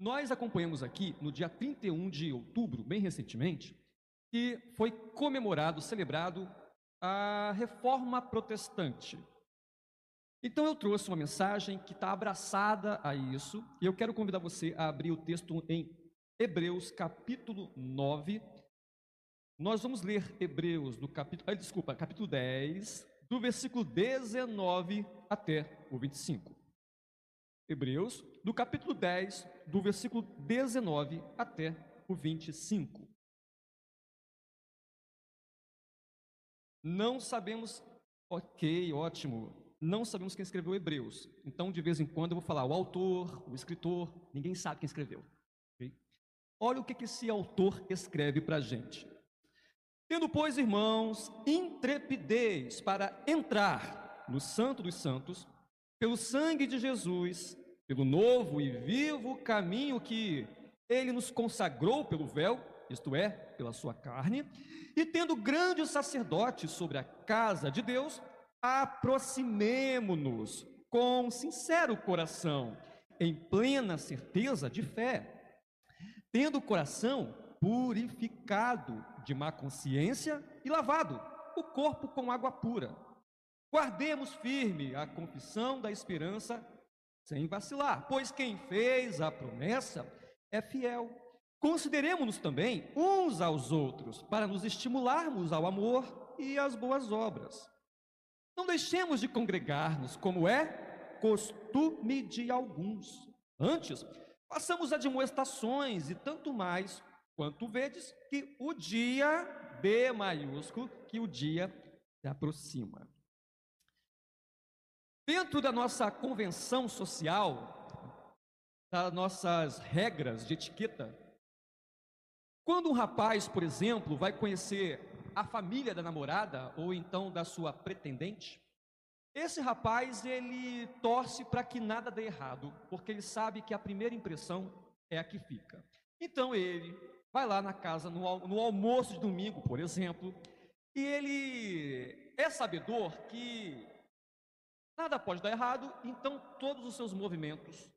Nós acompanhamos aqui, no dia 31 de outubro, bem recentemente, que foi comemorado, celebrado a reforma protestante. Então eu trouxe uma mensagem que está abraçada a isso, e eu quero convidar você a abrir o texto em Hebreus capítulo 9. Nós vamos ler Hebreus do capítulo, ah, desculpa, capítulo 10, do versículo 19 até o 25. Hebreus, do capítulo 10, do versículo 19 até o 25. Não sabemos, ok, ótimo, não sabemos quem escreveu Hebreus. Então, de vez em quando, eu vou falar o autor, o escritor, ninguém sabe quem escreveu. Okay? Olha o que, que esse autor escreve para a gente. Tendo, pois, irmãos, intrepidez para entrar no Santo dos Santos, pelo sangue de Jesus, pelo novo e vivo caminho que ele nos consagrou pelo véu, isto é, pela sua carne, e tendo grande sacerdote sobre a casa de Deus, aproximemo-nos com sincero coração, em plena certeza de fé, tendo o coração purificado de má consciência e lavado o corpo com água pura. Guardemos firme a confissão da esperança sem vacilar, pois quem fez a promessa é fiel. Consideremos-nos também uns aos outros para nos estimularmos ao amor e às boas obras. Não deixemos de congregar-nos, como é costume de alguns. Antes, façamos admoestações e tanto mais quanto vedes que o dia, B maiúsculo, que o dia se aproxima. Dentro da nossa convenção social, das nossas regras de etiqueta, quando um rapaz, por exemplo, vai conhecer a família da namorada ou então da sua pretendente, esse rapaz ele torce para que nada dê errado, porque ele sabe que a primeira impressão é a que fica. Então ele vai lá na casa no, no almoço de domingo, por exemplo, e ele é sabedor que nada pode dar errado, então todos os seus movimentos,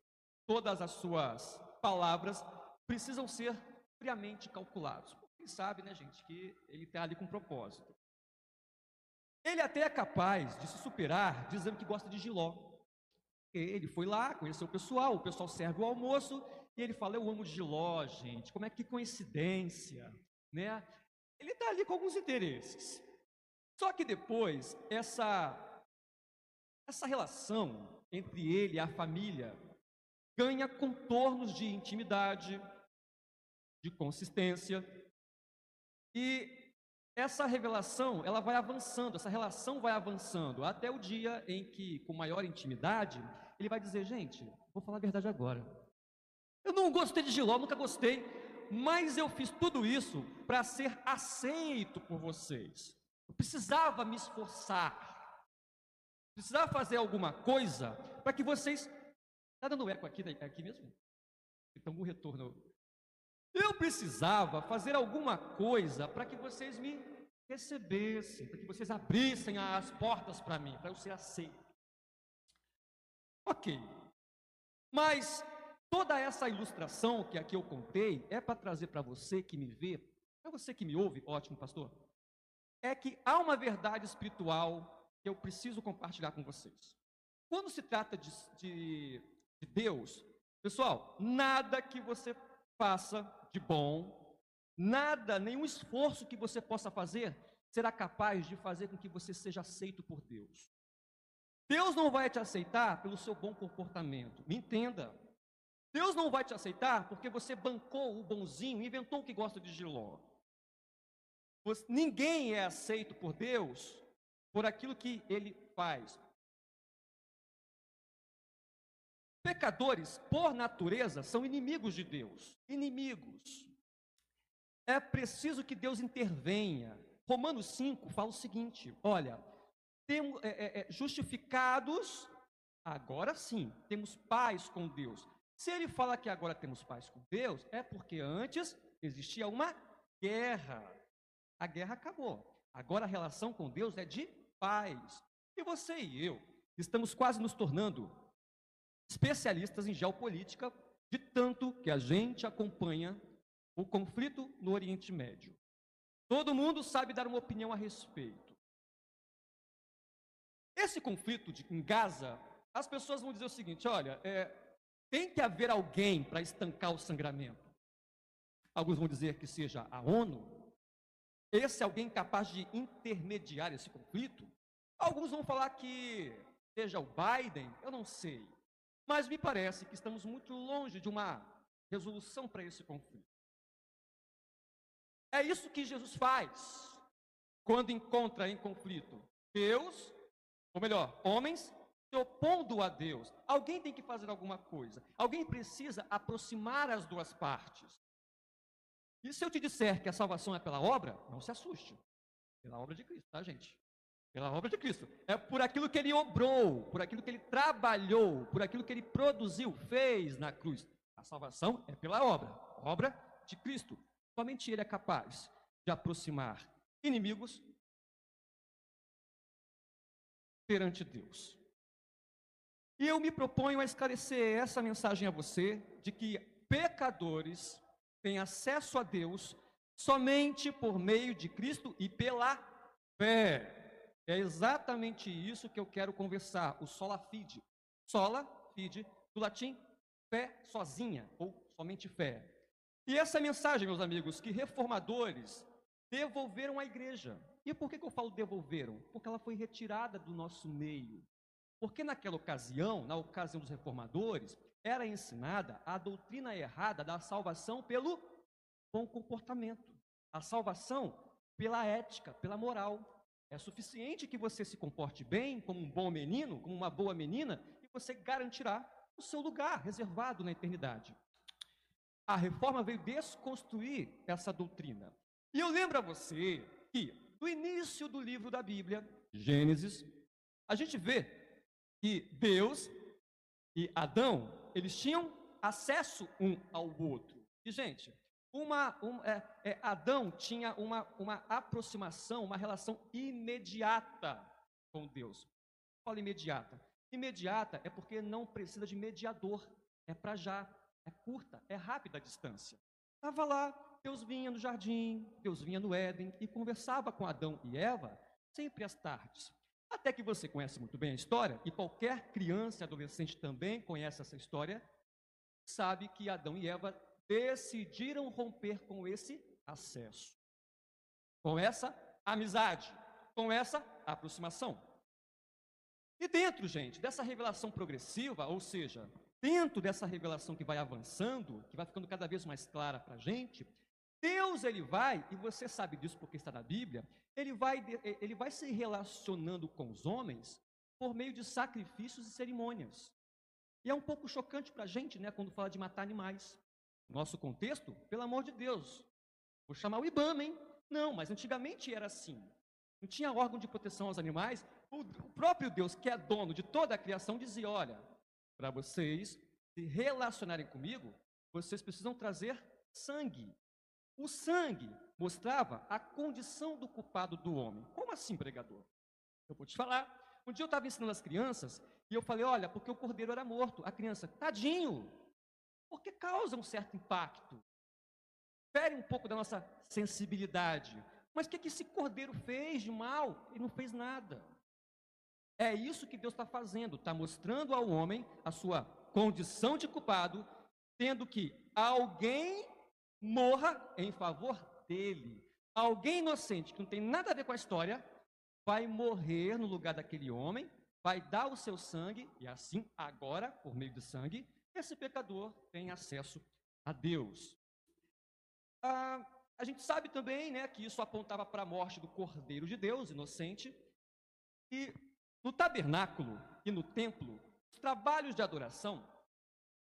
todas as suas palavras precisam ser friamente calculados. Ele sabe, né, gente, que ele está ali com um propósito. Ele até é capaz de se superar dizendo que gosta de giló. Ele foi lá, conheceu o pessoal, o pessoal serve o almoço e ele fala: Eu amo giló, gente, como é que coincidência, né? Ele está ali com alguns interesses. Só que depois, essa, essa relação entre ele e a família ganha contornos de intimidade, de consistência, e essa revelação, ela vai avançando, essa relação vai avançando, até o dia em que, com maior intimidade, ele vai dizer, gente, vou falar a verdade agora. Eu não gostei de Giló, nunca gostei, mas eu fiz tudo isso para ser aceito por vocês. Eu precisava me esforçar. Precisava fazer alguma coisa para que vocês. Está dando eco aqui, né? aqui mesmo? Então, um retorno. Eu precisava fazer alguma coisa para que vocês me recebessem, para que vocês abrissem as portas para mim, para eu ser aceito. Ok. Mas toda essa ilustração que aqui eu contei é para trazer para você que me vê, para você que me ouve, ótimo, pastor, é que há uma verdade espiritual que eu preciso compartilhar com vocês. Quando se trata de, de, de Deus, pessoal, nada que você faça de bom, nada, nenhum esforço que você possa fazer será capaz de fazer com que você seja aceito por Deus. Deus não vai te aceitar pelo seu bom comportamento, me entenda. Deus não vai te aceitar porque você bancou o bonzinho, inventou o que gosta de giló. Ninguém é aceito por Deus por aquilo que ele faz, Pecadores, por natureza, são inimigos de Deus. Inimigos. É preciso que Deus intervenha. Romanos 5 fala o seguinte: olha, temos, é, é, é, justificados, agora sim, temos paz com Deus. Se ele fala que agora temos paz com Deus, é porque antes existia uma guerra. A guerra acabou. Agora a relação com Deus é de paz. E você e eu estamos quase nos tornando especialistas em geopolítica de tanto que a gente acompanha o conflito no Oriente Médio. Todo mundo sabe dar uma opinião a respeito. Esse conflito de, em Gaza, as pessoas vão dizer o seguinte: olha, é, tem que haver alguém para estancar o sangramento. Alguns vão dizer que seja a ONU. Esse alguém capaz de intermediar esse conflito. Alguns vão falar que seja o Biden, eu não sei. Mas me parece que estamos muito longe de uma resolução para esse conflito. É isso que Jesus faz quando encontra em conflito Deus, ou melhor, homens se opondo a Deus. Alguém tem que fazer alguma coisa. Alguém precisa aproximar as duas partes. E se eu te disser que a salvação é pela obra, não se assuste. Pela obra de Cristo, tá, gente? Pela obra de Cristo. É por aquilo que ele obrou, por aquilo que ele trabalhou, por aquilo que ele produziu, fez na cruz. A salvação é pela obra, obra de Cristo. Somente ele é capaz de aproximar inimigos perante Deus. E eu me proponho a esclarecer essa mensagem a você de que pecadores têm acesso a Deus somente por meio de Cristo e pela fé. É exatamente isso que eu quero conversar, o sola fide. Sola fide, do latim, fé sozinha, ou somente fé. E essa mensagem, meus amigos, que reformadores devolveram à igreja. E por que, que eu falo devolveram? Porque ela foi retirada do nosso meio. Porque naquela ocasião, na ocasião dos reformadores, era ensinada a doutrina errada da salvação pelo bom comportamento. A salvação pela ética, pela moral. É suficiente que você se comporte bem, como um bom menino, como uma boa menina, e você garantirá o seu lugar reservado na eternidade. A reforma veio desconstruir essa doutrina. E eu lembro a você que, no início do livro da Bíblia, Gênesis, a gente vê que Deus e Adão, eles tinham acesso um ao outro. E, gente, uma, um, é, é, Adão tinha uma, uma aproximação, uma relação imediata com Deus. Fala imediata. Imediata é porque não precisa de mediador, é para já, é curta, é rápida a distância. Estava lá, Deus vinha no jardim, Deus vinha no Éden e conversava com Adão e Eva sempre às tardes. Até que você conhece muito bem a história, e qualquer criança e adolescente também conhece essa história, sabe que Adão e Eva decidiram romper com esse acesso, com essa amizade, com essa aproximação. E dentro, gente, dessa revelação progressiva, ou seja, dentro dessa revelação que vai avançando, que vai ficando cada vez mais clara para a gente, Deus ele vai, e você sabe disso porque está na Bíblia, ele vai, ele vai se relacionando com os homens por meio de sacrifícios e cerimônias. E é um pouco chocante para a gente, né, quando fala de matar animais. Nosso contexto, pelo amor de Deus, vou chamar o IBAMA, hein? Não, mas antigamente era assim. Não tinha órgão de proteção aos animais. O próprio Deus, que é dono de toda a criação, dizia: olha, para vocês se relacionarem comigo, vocês precisam trazer sangue. O sangue mostrava a condição do culpado do homem. Como assim, pregador? Eu vou te falar. Um dia eu estava ensinando as crianças e eu falei: olha, porque o cordeiro era morto. A criança, tadinho, porque causa um certo impacto. Fere um pouco da nossa sensibilidade. Mas o que, que esse cordeiro fez de mal? Ele não fez nada. É isso que Deus está fazendo, está mostrando ao homem a sua condição de culpado, tendo que alguém morra em favor dele. Alguém inocente que não tem nada a ver com a história vai morrer no lugar daquele homem, vai dar o seu sangue, e assim, agora, por meio do sangue, esse pecador tem acesso a Deus. Ah, a gente sabe também né, que isso apontava para a morte do Cordeiro de Deus, inocente. E no tabernáculo e no templo, os trabalhos de adoração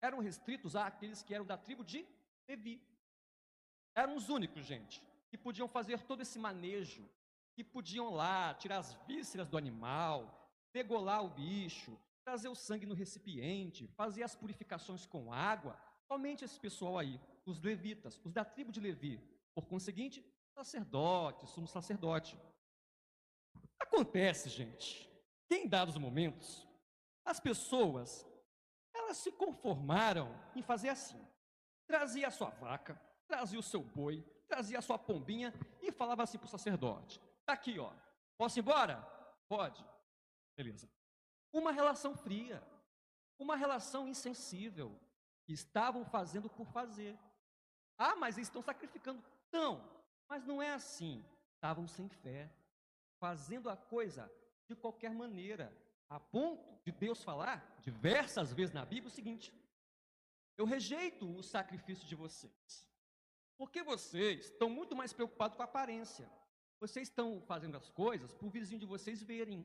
eram restritos àqueles que eram da tribo de Levi. Eram os únicos, gente, que podiam fazer todo esse manejo, que podiam lá tirar as vísceras do animal, degolar o bicho, trazer o sangue no recipiente, fazer as purificações com água. Somente esse pessoal aí, os levitas, os da tribo de Levi, por conseguinte, sacerdote, sumo sacerdote. Acontece, gente, que em dados momentos, as pessoas, elas se conformaram em fazer assim. Trazia a sua vaca, trazia o seu boi, trazia a sua pombinha e falava assim para o sacerdote: Está aqui, ó. Posso ir embora? Pode. Beleza. Uma relação fria, uma relação insensível. Estavam fazendo por fazer. Ah, mas eles estão sacrificando. Não, mas não é assim. Estavam sem fé, fazendo a coisa de qualquer maneira, a ponto de Deus falar diversas vezes na Bíblia o seguinte: Eu rejeito o sacrifício de vocês, porque vocês estão muito mais preocupados com a aparência. Vocês estão fazendo as coisas para o vizinho de vocês verem.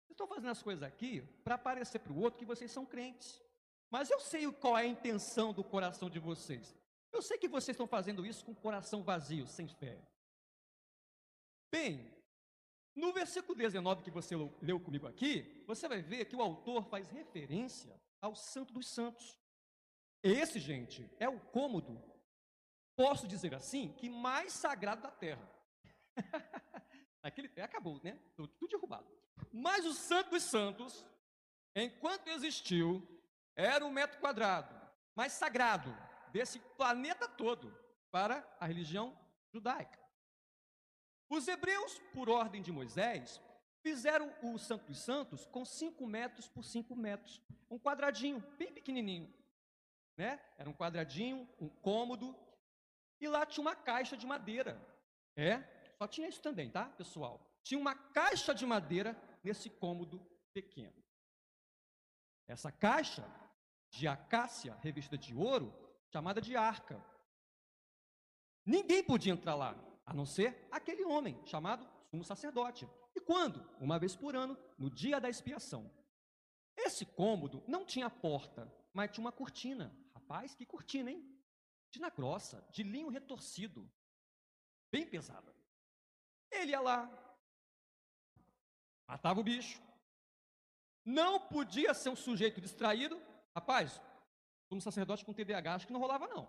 Vocês estão fazendo as coisas aqui para parecer para o outro que vocês são crentes. Mas eu sei qual é a intenção do coração de vocês. Eu sei que vocês estão fazendo isso com o coração vazio, sem fé. Bem, no versículo 19 que você leu comigo aqui, você vai ver que o autor faz referência ao Santo dos Santos. Esse, gente, é o cômodo, posso dizer assim, que mais sagrado da terra. Aquele, acabou, né? Tudo derrubado. Mas o Santo dos Santos, enquanto existiu, era um metro quadrado, mais sagrado desse planeta todo para a religião judaica. Os hebreus, por ordem de Moisés, fizeram o Santo dos Santos com 5 metros por 5 metros. Um quadradinho, bem pequenininho. Né? Era um quadradinho, um cômodo. E lá tinha uma caixa de madeira. É, só tinha isso também, tá, pessoal? Tinha uma caixa de madeira nesse cômodo pequeno. Essa caixa de acácia revestida de ouro, chamada de arca. Ninguém podia entrar lá, a não ser aquele homem chamado sumo sacerdote. E quando? Uma vez por ano, no dia da expiação. Esse cômodo não tinha porta, mas tinha uma cortina. Rapaz, que cortina, hein? Cortina grossa, de linho retorcido, bem pesada. Ele ia lá, matava o bicho. Não podia ser um sujeito distraído. Rapaz, como sacerdote com TDAH, acho que não rolava não.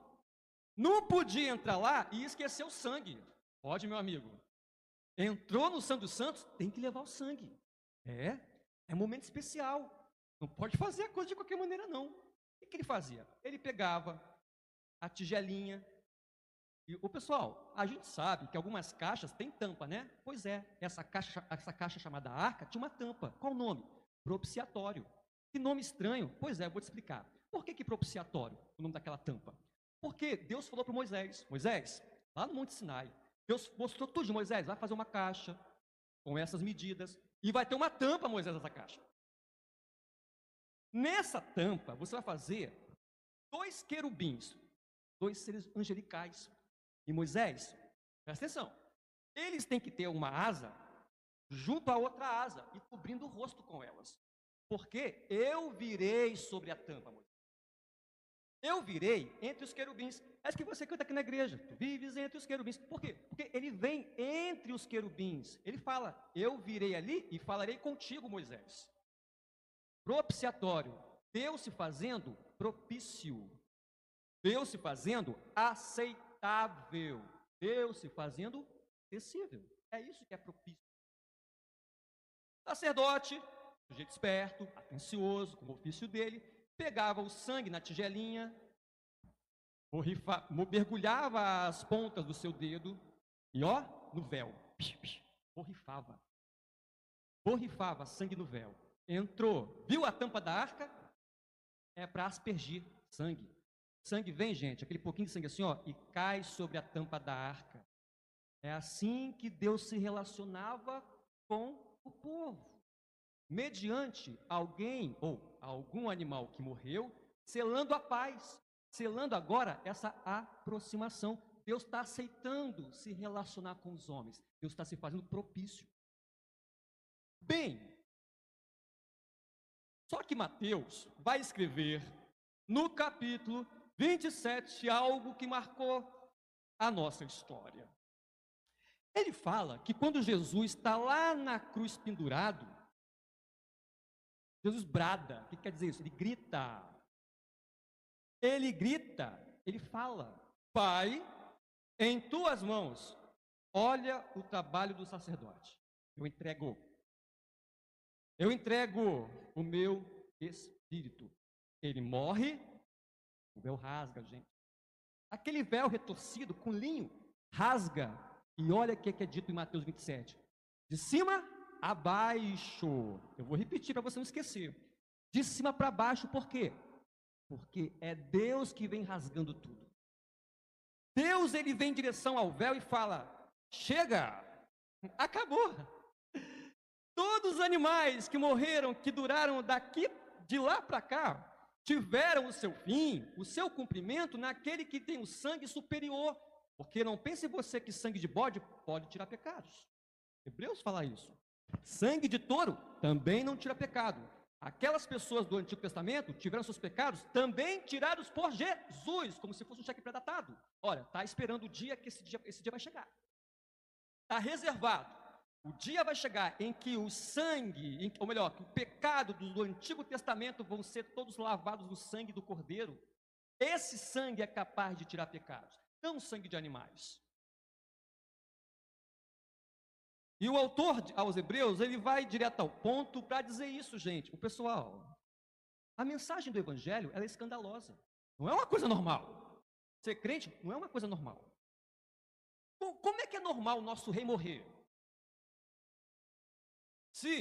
Não podia entrar lá e esquecer o sangue. Pode, meu amigo. Entrou no Santo Santos, tem que levar o sangue. É, é um momento especial. Não pode fazer a coisa de qualquer maneira, não. O que ele fazia? Ele pegava a tigelinha. E, o pessoal, a gente sabe que algumas caixas têm tampa, né? Pois é, essa caixa, essa caixa chamada arca tinha uma tampa. Qual o nome? Propiciatório. Que nome estranho? Pois é, eu vou te explicar. Por que, que propiciatório, o nome daquela tampa? Porque Deus falou para Moisés: Moisés, lá no Monte Sinai, Deus mostrou tudo de Moisés, vai fazer uma caixa com essas medidas e vai ter uma tampa, Moisés, nessa caixa. Nessa tampa, você vai fazer dois querubins, dois seres angelicais. E Moisés, presta atenção, eles têm que ter uma asa junto à outra asa e cobrindo o rosto com elas. Porque eu virei sobre a tampa, Moisés. Eu virei entre os querubins. É isso que você canta aqui na igreja. Tu vives entre os querubins. Por quê? Porque ele vem entre os querubins. Ele fala: Eu virei ali e falarei contigo, Moisés. Propiciatório. Deus se fazendo propício. Deus se fazendo aceitável. Deus se fazendo acessível. É isso que é propício. Sacerdote, sujeito esperto, atencioso, com o ofício dele, pegava o sangue na tigelinha, borrifa, mergulhava as pontas do seu dedo e ó, no véu, borrifava. Borrifava sangue no véu. Entrou, viu a tampa da arca? É para aspergir sangue. Sangue vem, gente, aquele pouquinho de sangue assim, ó, e cai sobre a tampa da arca. É assim que Deus se relacionava com o povo mediante alguém ou algum animal que morreu, selando a paz, selando agora essa aproximação. Deus está aceitando se relacionar com os homens, Deus está se fazendo propício. Bem, só que Mateus vai escrever no capítulo 27 algo que marcou a nossa história. Ele fala que quando Jesus está lá na cruz pendurado, Jesus brada. O que quer dizer isso? Ele grita. Ele grita, ele fala: Pai, em tuas mãos, olha o trabalho do sacerdote. Eu entrego. Eu entrego o meu espírito. Ele morre, o véu rasga, gente. Aquele véu retorcido com linho rasga. E olha o que é dito em Mateus 27. De cima a baixo. Eu vou repetir para você não esquecer. De cima para baixo, por quê? Porque é Deus que vem rasgando tudo. Deus ele vem em direção ao véu e fala: "Chega! Acabou. Todos os animais que morreram, que duraram daqui de lá para cá, tiveram o seu fim, o seu cumprimento naquele que tem o sangue superior. Porque não pense você que sangue de bode pode tirar pecados. Hebreus fala isso. Sangue de touro também não tira pecado. Aquelas pessoas do Antigo Testamento tiveram seus pecados também tirados por Jesus, como se fosse um cheque pré-datado. Olha, está esperando o dia que esse dia, esse dia vai chegar. Está reservado. O dia vai chegar em que o sangue, ou melhor, que o pecado do, Antigo Testamento vão ser todos lavados no sangue do Cordeiro. Esse sangue é capaz de tirar pecados, não sangue de animais. E o autor aos Hebreus, ele vai direto ao ponto para dizer isso, gente. O pessoal, a mensagem do Evangelho, ela é escandalosa. Não é uma coisa normal. Ser crente não é uma coisa normal. Como é que é normal o nosso rei morrer? Se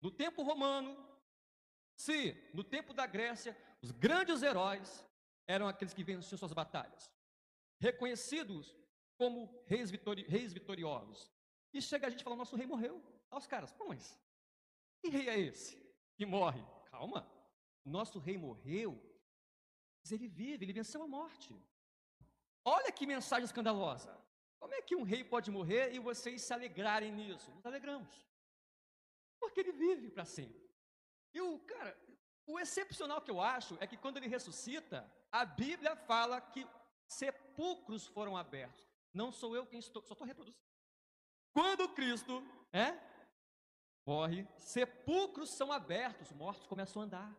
no tempo romano, se no tempo da Grécia, os grandes heróis eram aqueles que venciam suas batalhas, reconhecidos como reis, vitori reis vitoriosos. E chega a gente falando, nosso rei morreu. Olha os caras, pô, mas que rei é esse que morre? Calma, nosso rei morreu, mas ele vive, ele venceu a morte. Olha que mensagem escandalosa. Como é que um rei pode morrer e vocês se alegrarem nisso? Nos alegramos. Porque ele vive para sempre. E o cara, o excepcional que eu acho é que quando ele ressuscita, a Bíblia fala que sepulcros foram abertos. Não sou eu quem estou, só estou reproduzindo. Quando Cristo é, morre, sepulcros são abertos, mortos começam a andar.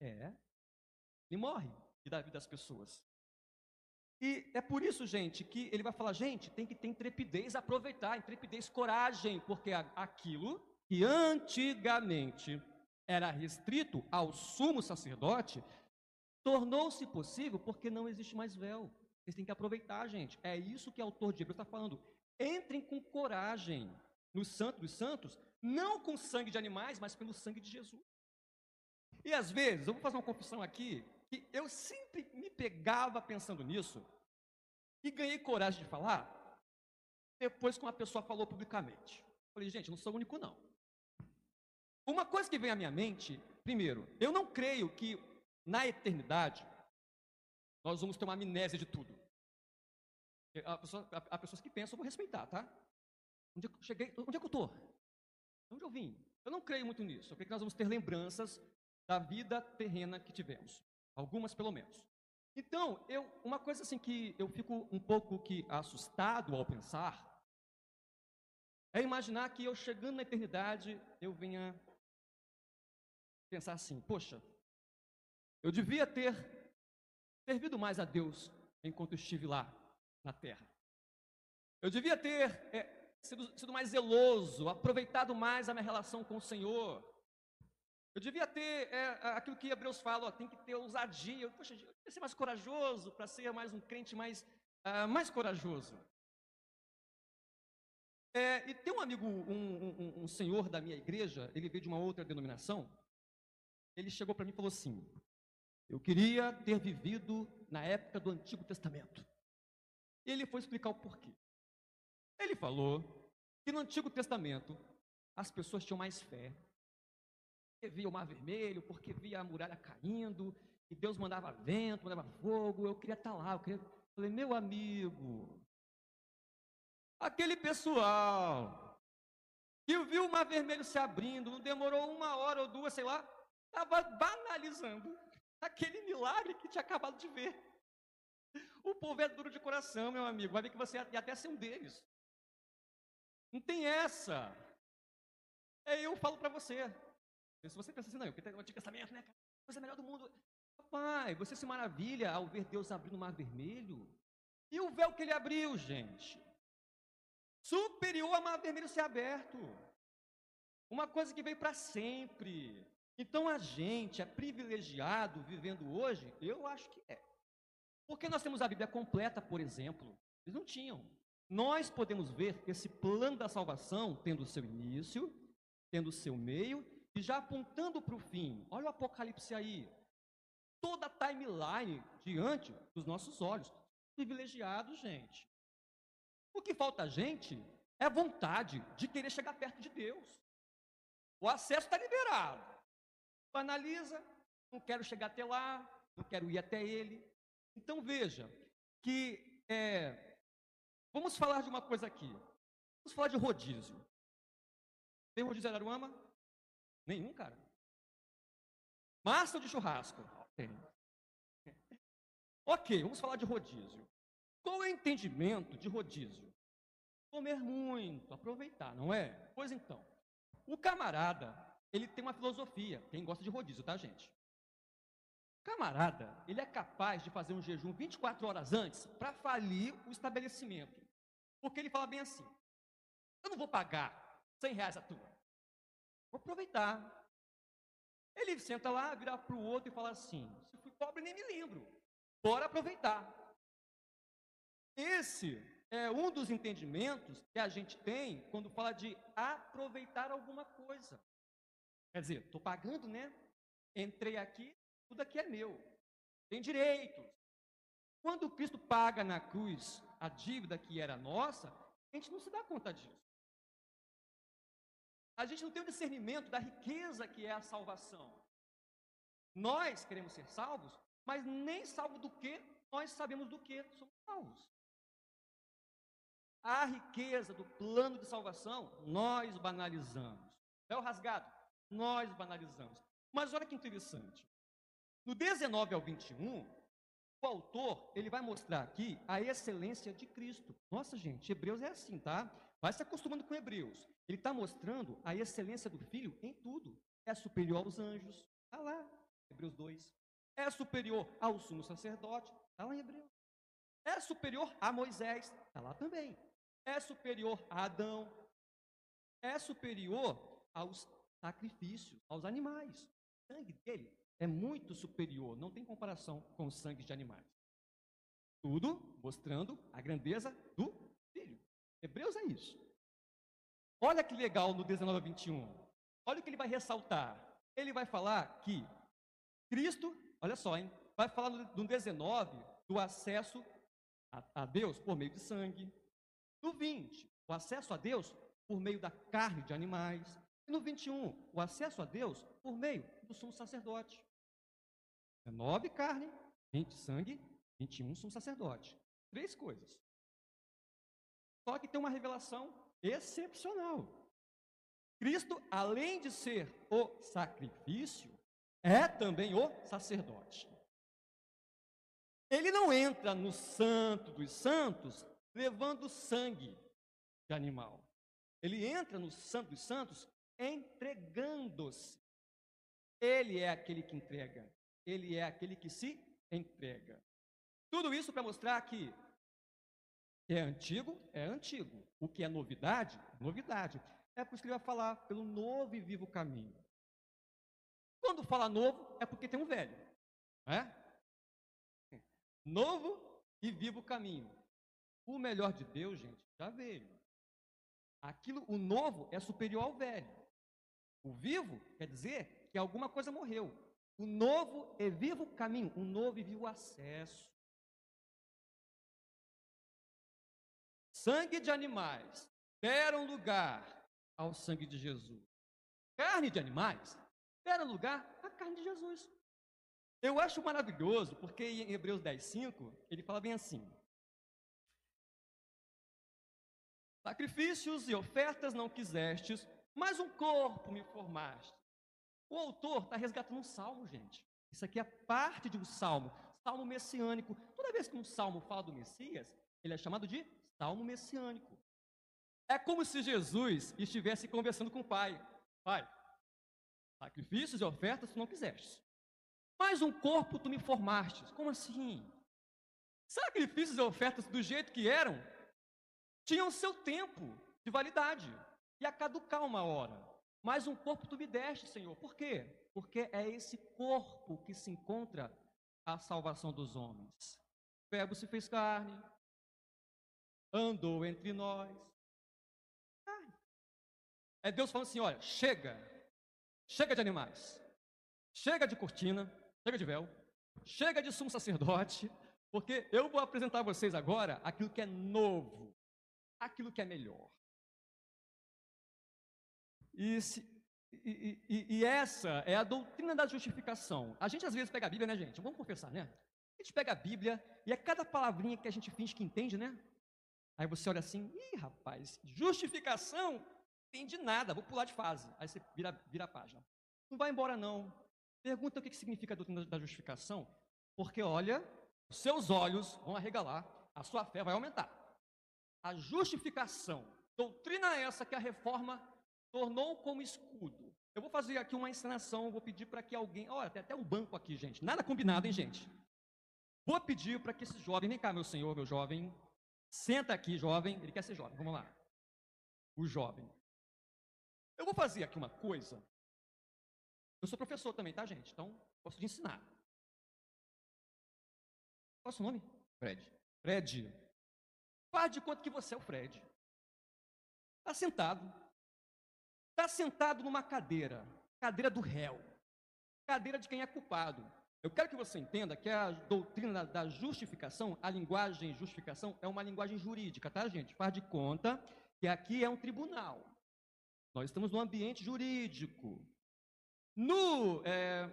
É, e morre e dá vida às pessoas. E é por isso, gente, que ele vai falar, gente, tem que ter intrepidez, aproveitar, intrepidez, coragem, porque aquilo que antigamente era restrito ao sumo sacerdote, tornou-se possível porque não existe mais véu. Vocês têm que aproveitar, gente. É isso que o autor de Hebreus está falando. Entrem com coragem no Santo dos Santos, não com sangue de animais, mas pelo sangue de Jesus. E às vezes, eu vou fazer uma confissão aqui, que eu sempre me pegava pensando nisso, e ganhei coragem de falar, depois que uma pessoa falou publicamente. Falei, gente, não sou o único não. Uma coisa que vem à minha mente, primeiro, eu não creio que na eternidade nós vamos ter uma amnésia de tudo. Há pessoas, que pensam, eu vou respeitar, tá? Onde é eu cheguei? Onde é que eu estou? Onde eu vim? Eu não creio muito nisso. Eu creio que nós vamos ter lembranças da vida terrena que tivemos. Algumas, pelo menos. Então, eu, uma coisa assim que eu fico um pouco que assustado ao pensar é imaginar que eu chegando na eternidade eu venha pensar assim: poxa, eu devia ter servido mais a Deus enquanto estive lá na terra. Eu devia ter é, sido, sido, mais zeloso, aproveitado mais a minha relação com o Senhor. Eu devia ter é, aquilo que Hebreus fala, ó, tem que ter ousadia. Poxa, eu devia ser mais corajoso para ser mais um crente mais, uh, mais corajoso. É, e tem um amigo, um, um, um senhor da minha igreja, ele veio de uma outra denominação, ele chegou para mim e falou assim: Eu queria ter vivido na época do Antigo Testamento. E ele foi explicar o porquê. Ele falou que no Antigo Testamento as pessoas tinham mais fé, porque via o mar vermelho, porque via a muralha caindo, e Deus mandava vento, mandava fogo. Eu queria estar lá, eu queria. Eu falei, meu amigo, aquele pessoal que viu o mar vermelho se abrindo, não demorou uma hora ou duas, sei lá, estava banalizando aquele milagre que tinha acabado de ver. O povo é duro de coração, meu amigo. Vai ver que você ia até ser um deles. Não tem essa. É, eu falo para você. Se você pensa assim, não, eu quero ter Antigo Testamento, né? Coisa melhor do mundo. Papai, você se maravilha ao ver Deus abrindo o mar vermelho. E o véu que ele abriu, gente? Superior ao mar vermelho ser aberto. Uma coisa que veio para sempre. Então a gente é privilegiado vivendo hoje? Eu acho que é. Porque nós temos a Bíblia completa, por exemplo. Eles não tinham. Nós podemos ver esse plano da salvação tendo o seu início, tendo o seu meio e já apontando para o fim. Olha o Apocalipse aí. Toda a timeline diante dos nossos olhos. Privilegiado, gente. O que falta a gente é vontade de querer chegar perto de Deus. O acesso está liberado. Analisa, não quero chegar até lá, não quero ir até ele. Então veja que é, vamos falar de uma coisa aqui. Vamos falar de rodízio. Tem rodízio em Araruama? Nenhum, cara. Massa de churrasco? Tem. Ok, vamos falar de rodízio. Qual é o entendimento de rodízio? Comer muito, aproveitar, não é? Pois então, o camarada, ele tem uma filosofia, quem gosta de rodízio, tá, gente? Camarada, ele é capaz de fazer um jejum 24 horas antes para falir o estabelecimento. Porque ele fala bem assim: eu não vou pagar 100 reais a tua, vou aproveitar. Ele senta lá, vira para o outro e fala assim: se fui pobre, nem me lembro, bora aproveitar. Esse é um dos entendimentos que a gente tem quando fala de aproveitar alguma coisa. Quer dizer, estou pagando, né? Entrei aqui, tudo aqui é meu. Tem direitos. Quando Cristo paga na cruz a dívida que era nossa, a gente não se dá conta disso. A gente não tem o discernimento da riqueza que é a salvação. Nós queremos ser salvos, mas nem salvo do que nós sabemos do que somos salvos a riqueza do plano de salvação, nós banalizamos. É o rasgado, nós banalizamos. Mas olha que interessante. No 19 ao 21, o autor, ele vai mostrar aqui a excelência de Cristo. Nossa, gente, Hebreus é assim, tá? Vai se acostumando com Hebreus. Ele está mostrando a excelência do Filho em tudo. É superior aos anjos. Está lá, Hebreus 2. É superior ao sumo sacerdote. Está lá em Hebreus. É superior a Moisés. Está lá também é superior a Adão, é superior aos sacrifícios, aos animais. O sangue dele é muito superior, não tem comparação com o sangue de animais. Tudo mostrando a grandeza do Filho. Hebreus é isso. Olha que legal no 19 a 21. Olha o que ele vai ressaltar. Ele vai falar que Cristo, olha só, hein, vai falar no 19 do acesso a, a Deus por meio de sangue, no 20, o acesso a Deus por meio da carne de animais. E no 21, o acesso a Deus por meio do sumo sacerdote. 19 carne, 20 sangue, 21 sumo sacerdote. Três coisas. Só que tem uma revelação excepcional. Cristo, além de ser o sacrifício, é também o sacerdote. Ele não entra no santo dos santos levando sangue de animal. Ele entra no Santo dos Santos entregando-se. Ele é aquele que entrega. Ele é aquele que se entrega. Tudo isso para mostrar que é antigo, é antigo. O que é novidade, novidade. É por isso que ele vai falar pelo novo e vivo caminho. Quando fala novo, é porque tem um velho. É? Novo e vivo caminho. O melhor de Deus, gente, já veio. Aquilo, o novo é superior ao velho. O vivo quer dizer que alguma coisa morreu. O novo é vivo caminho, o novo e vivo acesso. Sangue de animais deram lugar ao sangue de Jesus. Carne de animais deram lugar à carne de Jesus. Eu acho maravilhoso, porque em Hebreus 10, 5, ele fala bem assim: Sacrifícios e ofertas não quisestes, mas um corpo me formaste. O autor está resgatando um salmo, gente. Isso aqui é parte de um salmo, salmo messiânico. Toda vez que um salmo fala do Messias, ele é chamado de salmo messiânico. É como se Jesus estivesse conversando com o Pai. Pai, sacrifícios e ofertas tu não quiseste, mas um corpo tu me formaste. Como assim? Sacrifícios e ofertas do jeito que eram, tinham seu tempo de validade. Ia caducar uma hora. Mas um corpo tu me deste, Senhor. Por quê? Porque é esse corpo que se encontra a salvação dos homens. O verbo se fez carne, andou entre nós. É Deus falando assim: olha, chega, chega de animais, chega de cortina, chega de véu, chega de sumo sacerdote, porque eu vou apresentar a vocês agora aquilo que é novo, aquilo que é melhor. E, se, e, e, e, essa é a doutrina da justificação. A gente às vezes pega a Bíblia, né, gente? Vamos confessar, né? A gente pega a Bíblia e é cada palavrinha que a gente finge que entende, né? Aí você olha assim, ih, rapaz, justificação, entendi nada, vou pular de fase. Aí você vira, vira a página. Não vai embora, não. Pergunta o que significa a doutrina da justificação, porque olha, seus olhos vão arregalar, a sua fé vai aumentar. A justificação, doutrina essa que a reforma tornou como escudo. Eu vou fazer aqui uma encenação, vou pedir para que alguém. Olha, tem até um banco aqui, gente. Nada combinado, hein, gente? Vou pedir para que esse jovem, vem cá, meu senhor, meu jovem. Senta aqui, jovem. Ele quer ser jovem, vamos lá. O jovem. Eu vou fazer aqui uma coisa. Eu sou professor também, tá, gente? Então, posso te ensinar. Qual é o seu nome? Fred. Fred. Faz de conta que você é o Fred. Está sentado Está sentado numa cadeira, cadeira do réu, cadeira de quem é culpado. Eu quero que você entenda que a doutrina da justificação, a linguagem justificação, é uma linguagem jurídica, tá, gente? Faz de conta que aqui é um tribunal. Nós estamos no ambiente jurídico. No, é,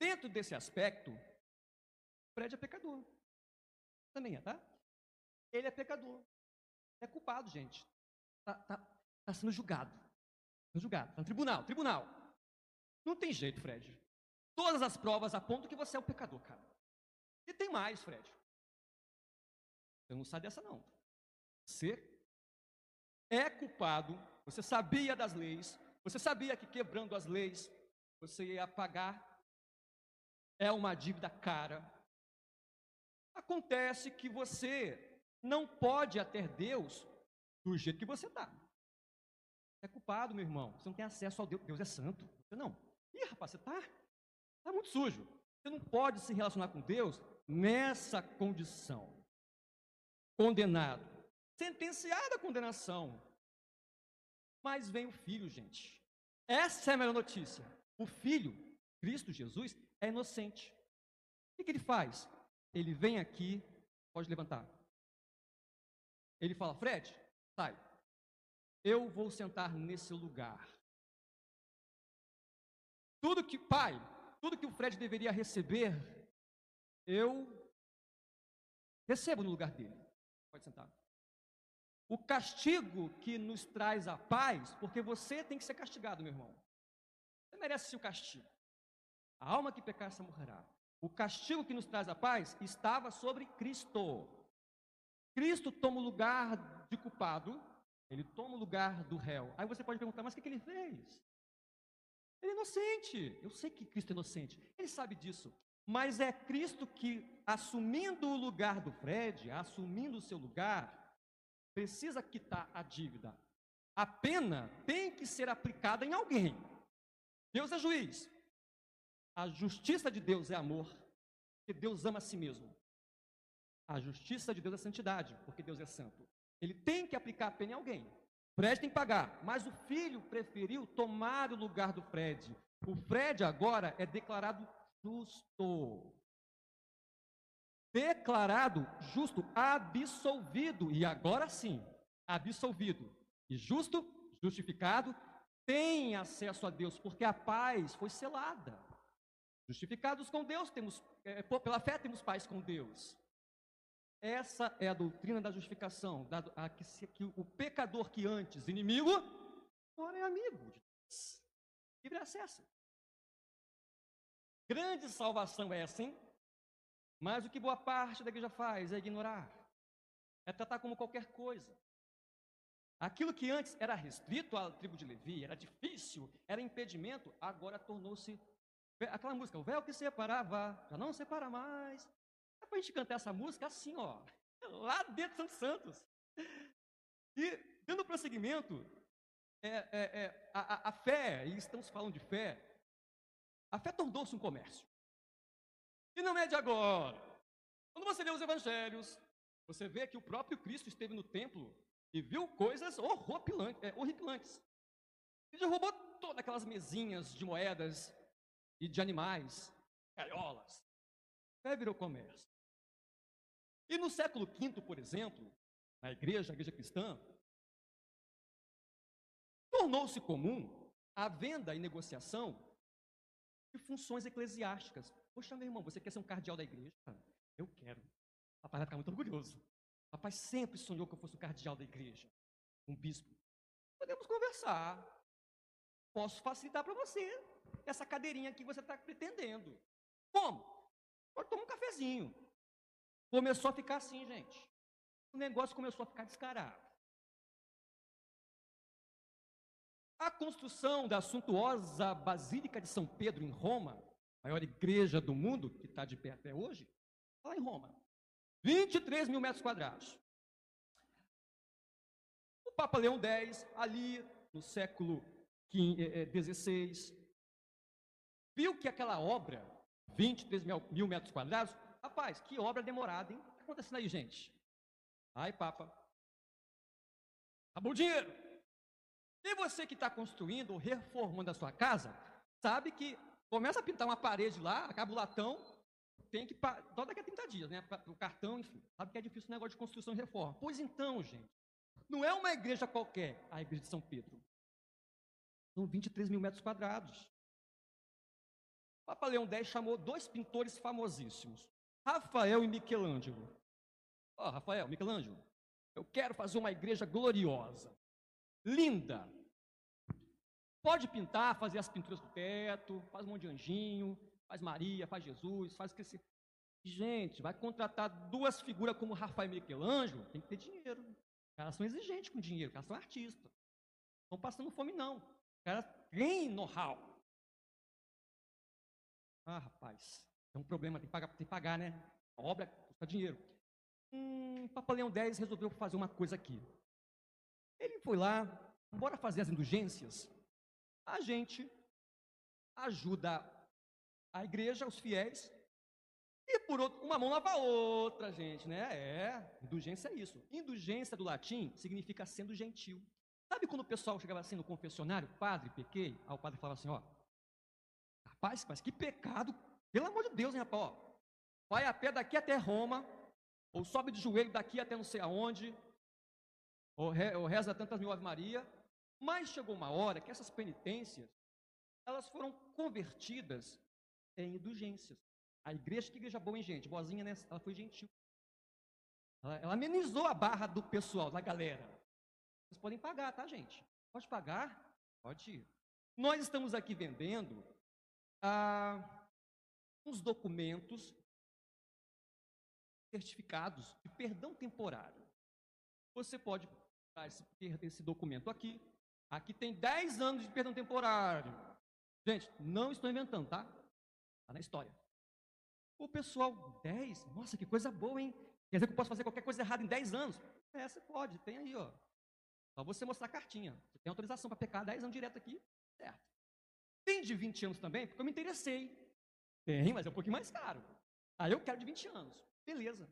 dentro desse aspecto, Fred é pecador. Também é, tá? Ele é pecador. É culpado, gente. Está tá, tá sendo julgado. No julgado, no tribunal, tribunal. Não tem jeito, Fred. Todas as provas apontam que você é o pecador, cara. E tem mais, Fred. Você não sabe dessa, não. Você é culpado, você sabia das leis, você sabia que quebrando as leis, você ia pagar. É uma dívida cara. Acontece que você não pode até Deus do jeito que você está. É culpado, meu irmão. Você não tem acesso ao Deus. Deus é santo. Você não. Ih, rapaz, você está tá muito sujo. Você não pode se relacionar com Deus nessa condição. Condenado. Sentenciado à condenação. Mas vem o filho, gente. Essa é a melhor notícia. O filho, Cristo Jesus, é inocente. O que, ele faz? Ele vem aqui, pode levantar. Ele fala, Fred, sai. Eu vou sentar nesse lugar. Tudo que, pai, tudo que o Fred deveria receber, eu recebo no lugar dele. Pode sentar. O castigo que nos traz a paz, porque você tem que ser castigado, meu irmão. Você merece o castigo. A alma que pecar, essa morrerá. O castigo que nos traz a paz estava sobre Cristo. Cristo toma o lugar de culpado ele toma o lugar do réu. Aí você pode perguntar, mas o que, que ele fez? Ele é inocente. Eu sei que Cristo é inocente. Ele sabe disso. Mas é Cristo que, assumindo o lugar do Fred, assumindo o seu lugar, precisa quitar a dívida. A pena tem que ser aplicada em alguém. Deus é juiz. A justiça de Deus é amor, porque Deus ama a si mesmo. A justiça de Deus é santidade, porque Deus é santo. Ele tem que aplicar a pena em alguém. Fred tem que pagar, mas o filho preferiu tomar o lugar do Fred. O Fred agora é declarado justo. Declarado justo, absolvido. E agora sim, absolvido. E justo, justificado, tem acesso a Deus, porque a paz foi selada. Justificados com Deus, temos, é, pela fé temos paz com Deus. Essa é a doutrina da justificação, da, a, que, se, que, o pecador que antes inimigo, agora é amigo de Deus. Livre acesso. Grande salvação é essa, hein? Mas o que boa parte da igreja faz é ignorar, é tratar como qualquer coisa. Aquilo que antes era restrito à tribo de Levi, era difícil, era impedimento, agora tornou-se aquela música, o véu que separava, já não separa mais, A gente cantar essa música assim, ó, lá dentro de Santos. E, dando prosseguimento, é, é, é, a, a fé, e estamos falando de fé, a fé tornou-se um comércio. E não é de agora. Quando você lê os evangelhos, você vê que o próprio Cristo esteve no templo e viu coisas é, horripilantes. Ele roubou todas aquelas mesinhas de moedas e de animais, gaiolas. Fé virou comércio. E no século V, por exemplo, na igreja, a igreja cristã, tornou-se comum a venda e negociação de funções eclesiásticas. Poxa, meu irmão, você quer ser um cardeal da igreja? Eu quero. Papai vai ficar muito orgulhoso. Papai sempre sonhou que eu fosse um cardeal da igreja, um bispo. Podemos conversar. Posso facilitar para você essa cadeirinha que você está pretendendo. Como? Pode tomar um cafezinho. Começou a ficar assim, gente. O negócio começou a ficar descarado. A construção da suntuosa Basílica de São Pedro em Roma, maior igreja do mundo, que está de pé até hoje, lá em Roma. 23 mil metros quadrados. O Papa Leão X, ali no século XVI, viu que aquela obra, 23 mil metros quadrados, rapaz, que obra demorada, hein? O que está acontecendo aí, gente? Ai, Papa, acabou o dinheiro. E você que está construindo ou reformando a sua casa, sabe que começa a pintar uma parede lá, acaba o latão, tem que só daqui a 30 dias, né? O cartão, enfim. Sabe que é difícil o negócio de construção e reforma. Pois então, gente, não é uma igreja qualquer, a igreja de São Pedro. São 23 mil metros quadrados. Papa Leão X chamou dois pintores famosíssimos, Rafael e Michelangelo. Ó, oh, Rafael, Michelangelo, eu quero fazer uma igreja gloriosa, linda. Pode pintar, fazer as pinturas do teto, faz um monte de anjinho, faz Maria, faz Jesus, faz que esse. Gente, vai contratar duas figuras como Rafael e Michelangelo, tem que ter dinheiro. Os caras são exigentes com dinheiro, os caras são artistas. Não estão passando fome, não. Os caras têm know-how. Ah, rapaz, é um problema, tem que pagar, tem que pagar né? A obra custa dinheiro. Hum, Papa resolveu fazer uma coisa aqui. Ele foi lá, bora fazer as indulgências. A gente ajuda a igreja, os fiéis, e por outro, uma mão lava a outra, gente, né? É, indulgência é isso. Indulgência do latim significa sendo gentil. Sabe quando o pessoal chegava assim no confessionário, padre, pequei? Aí o padre falava assim, ó, rapaz, mas que pecado, pelo amor de Deus, hein, rapaz, ó, vai a pé daqui até Roma, ou sobe de joelho daqui até não sei aonde, ou, re, ou reza tantas mil Ave Maria, mas chegou uma hora que essas penitências, elas foram convertidas em indulgências. A igreja, que igreja boa, hein, gente? Boazinha, né? Ela foi gentil. Ela, ela amenizou a barra do pessoal, da galera. Vocês podem pagar, tá, gente? Pode pagar? Pode ir. Nós estamos aqui vendendo ah, uns documentos certificados de perdão temporário. Você pode esse, esse documento aqui. Aqui tem 10 anos de perdão temporário. Gente, não estou inventando, tá? Está na história. O pessoal, 10? Nossa, que coisa boa, hein? Quer dizer que eu posso fazer qualquer coisa errada em 10 anos? É, você pode, tem aí, ó. Só você mostrar a cartinha. Você tem autorização para pecar 10 anos direto aqui, certo. Tem de 20 anos também, porque eu me interessei. Tem, mas é um pouquinho mais caro. Aí eu quero de 20 anos. Beleza.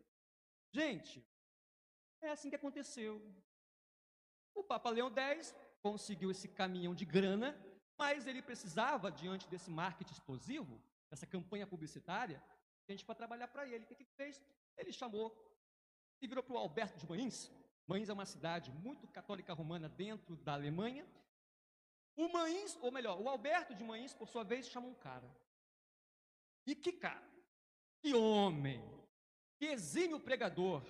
Gente, é assim que aconteceu. O Papa Leão X conseguiu esse caminhão de grana, mas ele precisava, diante desse marketing explosivo, dessa campanha publicitária, gente para trabalhar para ele. O que ele fez? Ele chamou e virou para o Alberto de Mainz. Mainz é uma cidade muito católica romana dentro da Alemanha. O Mainz, ou melhor, o Alberto de Mainz, por sua vez, chamou um cara. E que cara? Que homem! que exímio pregador,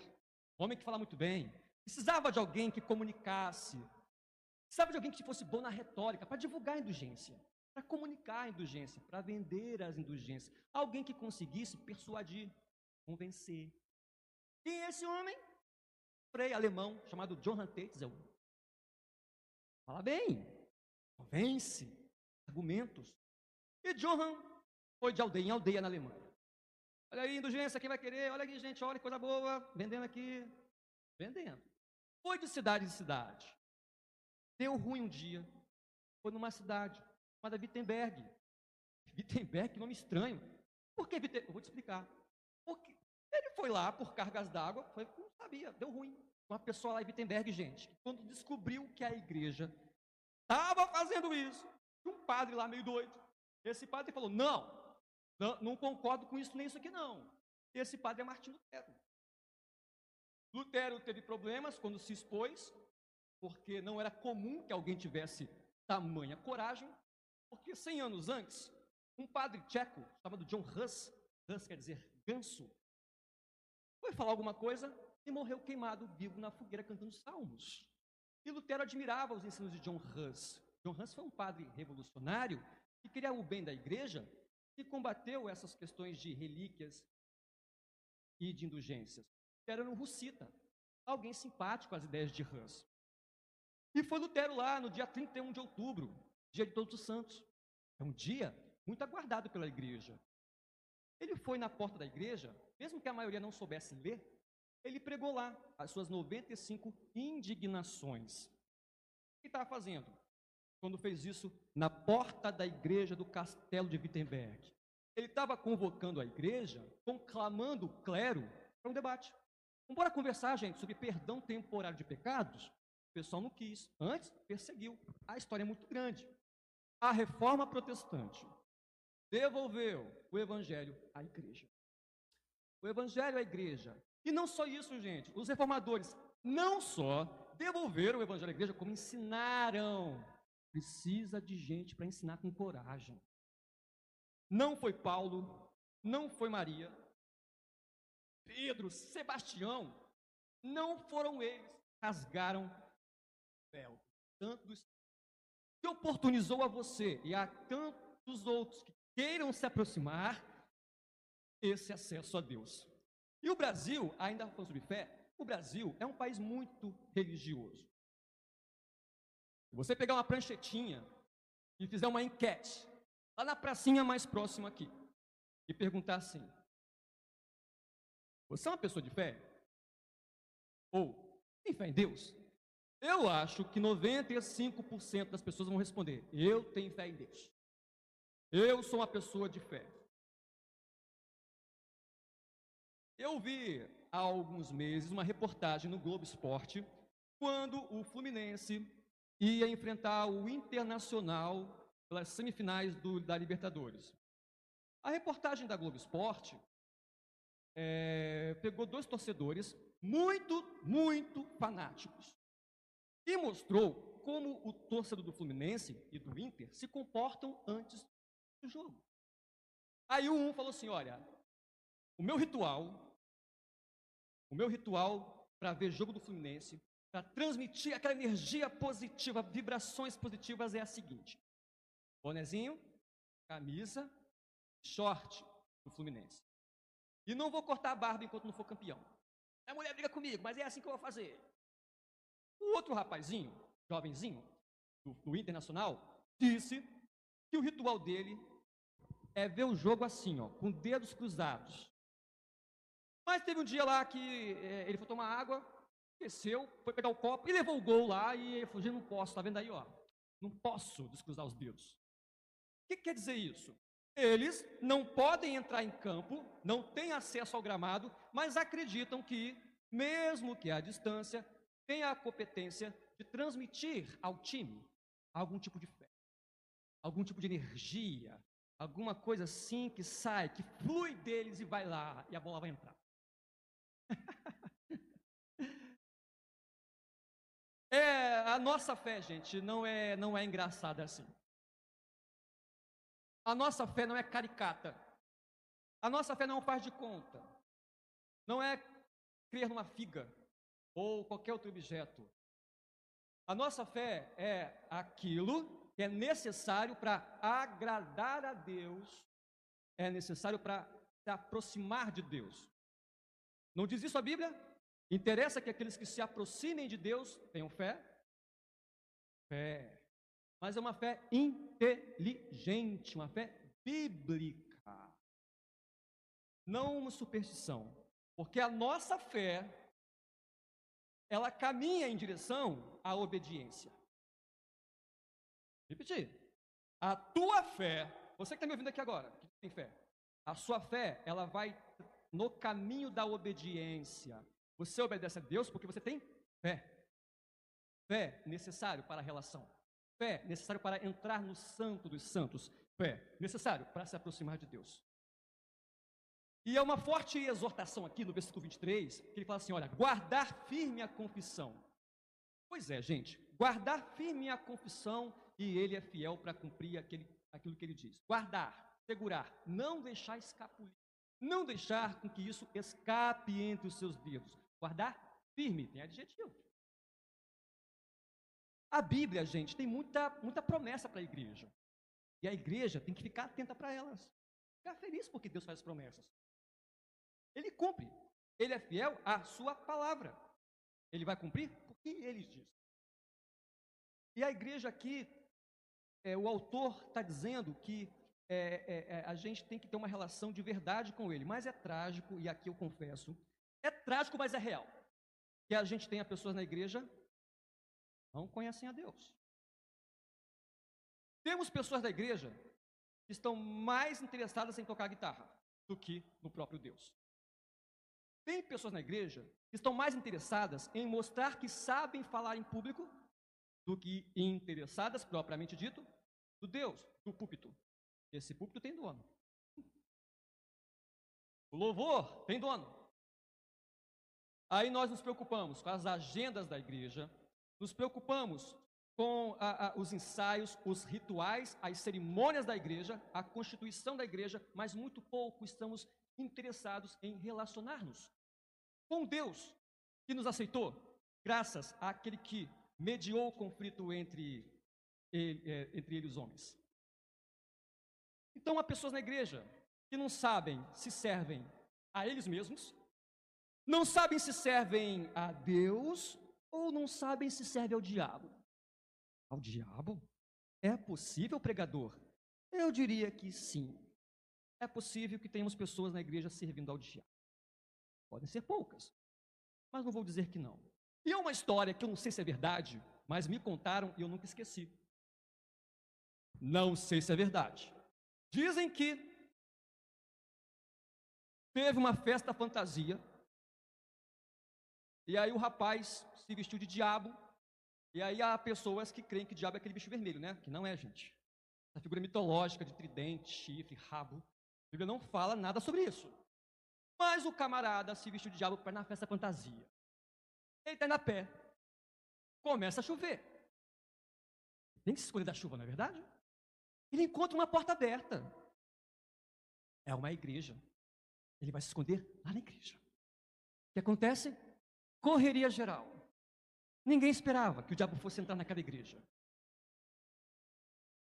homem que fala muito bem, precisava de alguém que comunicasse, precisava de alguém que fosse bom na retórica, para divulgar a indulgência, para comunicar a indulgência, para vender as indulgências. Alguém que conseguisse persuadir, convencer. Quem é esse homem? Frei alemão chamado Johann Tetzel. Fala bem, convence, argumentos. E Johann foi de aldeia em aldeia na Alemanha. Olha aí, indulgência, quem vai querer? Olha aqui, gente, olha que coisa boa, vendendo aqui, vendendo. Foi de cidade em cidade. deu ruim um dia. Foi numa cidade chamada Wittenberg. Wittenberg, nome estranho. Por que Wittenberg? Eu vou te explicar. Porque ele foi lá por cargas d'água, foi, não sabia, deu ruim. Uma pessoa lá em Wittenberg, gente, quando descobriu que a igreja estava fazendo isso, um padre lá meio doido, esse padre falou: não, não, não concordo com isso nem isso aqui não. Esse padre é Martim Lutero. Lutero teve problemas quando se expôs, porque não era comum que alguém tivesse tamanha coragem, porque 100 anos antes, um padre tcheco, chamado John Hus, Hus quer dizer ganso, foi falar alguma coisa e morreu queimado vivo na fogueira cantando salmos. E Lutero admirava os ensinos de John Hus. John Hus foi um padre revolucionário que queria o bem da igreja e combateu essas questões de relíquias e de indulgências. Era um russita, alguém simpático às ideias de Hus. E foi Lutero lá no dia 31 de outubro, dia de Todos os Santos. É um dia muito aguardado pela igreja. Ele foi na porta da igreja, mesmo que a maioria não soubesse ler, ele pregou lá as suas 95 indignações. O que estava fazendo? Quando fez isso na porta da igreja do castelo de Wittenberg. Ele estava convocando a igreja, conclamando o clero para um debate. Vamos conversar, gente, sobre perdão temporário de pecados? O pessoal não quis. Antes, perseguiu. A história é muito grande. A reforma protestante devolveu o evangelho à igreja. O evangelho à igreja. E não só isso, gente. Os reformadores não só devolveram o evangelho à igreja, como ensinaram. Precisa de gente para ensinar com coragem. Não foi Paulo, não foi Maria, Pedro, Sebastião, não foram eles rasgaram o véu. Tanto que oportunizou a você e a tantos outros que queiram se aproximar esse acesso a Deus. E o Brasil, ainda falando sobre fé, o Brasil é um país muito religioso. Você pegar uma pranchetinha e fizer uma enquete, lá na pracinha mais próxima aqui, e perguntar assim: Você é uma pessoa de fé? Ou tem fé em Deus? Eu acho que 95% das pessoas vão responder: Eu tenho fé em Deus. Eu sou uma pessoa de fé. Eu vi há alguns meses uma reportagem no Globo Esporte quando o Fluminense ia enfrentar o Internacional pelas semifinais do, da Libertadores. A reportagem da Globo Esporte é, pegou dois torcedores muito, muito fanáticos e mostrou como o torcedor do Fluminense e do Inter se comportam antes do jogo. Aí um falou assim: olha, o meu ritual, o meu ritual para ver jogo do Fluminense, para transmitir aquela energia positiva, vibrações positivas é a seguinte: bonezinho, camisa, short do Fluminense. E não vou cortar a barba enquanto não for campeão. A mulher briga comigo, mas é assim que eu vou fazer. O outro rapazinho, jovenzinho, do, do Internacional, disse que o ritual dele é ver o jogo assim, ó, com dedos cruzados. Mas teve um dia lá que é, ele foi tomar água, desceu, foi pegar o copo e levou o gol lá e falou, não posso, tá vendo aí, ó? Não posso descruzar os dedos. O que quer dizer isso? Eles não podem entrar em campo, não têm acesso ao gramado, mas acreditam que, mesmo que à distância, tem a competência de transmitir ao time algum tipo de fé, algum tipo de energia, alguma coisa assim que sai, que flui deles e vai lá, e a bola vai entrar. a nossa fé, gente, não é, não é engraçada assim. A nossa fé não é caricata. A nossa fé não faz de conta. Não é crer numa figa ou qualquer outro objeto. A nossa fé é aquilo que é necessário para agradar a Deus, é necessário para se aproximar de Deus. Não diz isso a Bíblia? Interessa que aqueles que se aproximem de Deus tenham fé? Fé. Mas é uma fé inteligente, uma fé bíblica. Não uma superstição. Porque a nossa fé ela caminha em direção à obediência. Repetir. A tua fé, você que está me ouvindo aqui agora, que tem fé, a sua fé, ela vai no caminho da obediência. Você obedece a Deus porque você tem fé. Fé necessário para a relação. Fé necessário para entrar no santo dos santos. Fé necessário para se aproximar de Deus. E é uma forte exortação aqui no versículo 23, que ele fala assim: olha, guardar firme a confissão. Pois é, gente, guardar firme a confissão e ele é fiel para cumprir aquele, aquilo que ele diz. Guardar, segurar, não deixar escapulir, não deixar com que isso escape entre os seus dedos. Guardar firme, tem adjetivo. A Bíblia, gente, tem muita, muita promessa para a igreja. E a igreja tem que ficar atenta para elas. Ficar feliz porque Deus faz promessas. Ele cumpre. Ele é fiel à sua palavra. Ele vai cumprir porque ele diz. E a igreja aqui, é, o autor está dizendo que é, é, é, a gente tem que ter uma relação de verdade com ele. Mas é trágico, e aqui eu confesso, é trágico, mas é real. Que a gente tenha pessoas na igreja não conhecem a Deus. Temos pessoas da igreja que estão mais interessadas em tocar guitarra do que no próprio Deus. Tem pessoas na igreja que estão mais interessadas em mostrar que sabem falar em público do que interessadas, propriamente dito, do Deus, do púlpito. Esse púlpito tem dono. O louvor tem dono. Aí nós nos preocupamos com as agendas da igreja, nos preocupamos com a, a, os ensaios, os rituais, as cerimônias da igreja, a constituição da igreja, mas muito pouco estamos interessados em relacionar-nos com Deus que nos aceitou, graças àquele que mediou o conflito entre ele, é, entre ele e os homens. Então há pessoas na igreja que não sabem se servem a eles mesmos, não sabem se servem a Deus ou não sabem se servem ao diabo. Ao diabo? É possível, pregador? Eu diria que sim. É possível que tenhamos pessoas na igreja servindo ao diabo. Podem ser poucas, mas não vou dizer que não. E é uma história que eu não sei se é verdade, mas me contaram e eu nunca esqueci. Não sei se é verdade. Dizem que teve uma festa fantasia, e aí o rapaz se vestiu de diabo, e aí há pessoas que creem que diabo é aquele bicho vermelho, né? Que não é, gente. Essa figura mitológica de tridente, chifre, rabo. A Bíblia não fala nada sobre isso. Mas o camarada se vestiu de diabo para na festa fantasia. Ele está na pé. Começa a chover. Tem que se escolher da chuva, não é verdade? Ele encontra uma porta aberta. É uma igreja. Ele vai se esconder lá na igreja. O que acontece? Correria geral. Ninguém esperava que o diabo fosse entrar naquela igreja.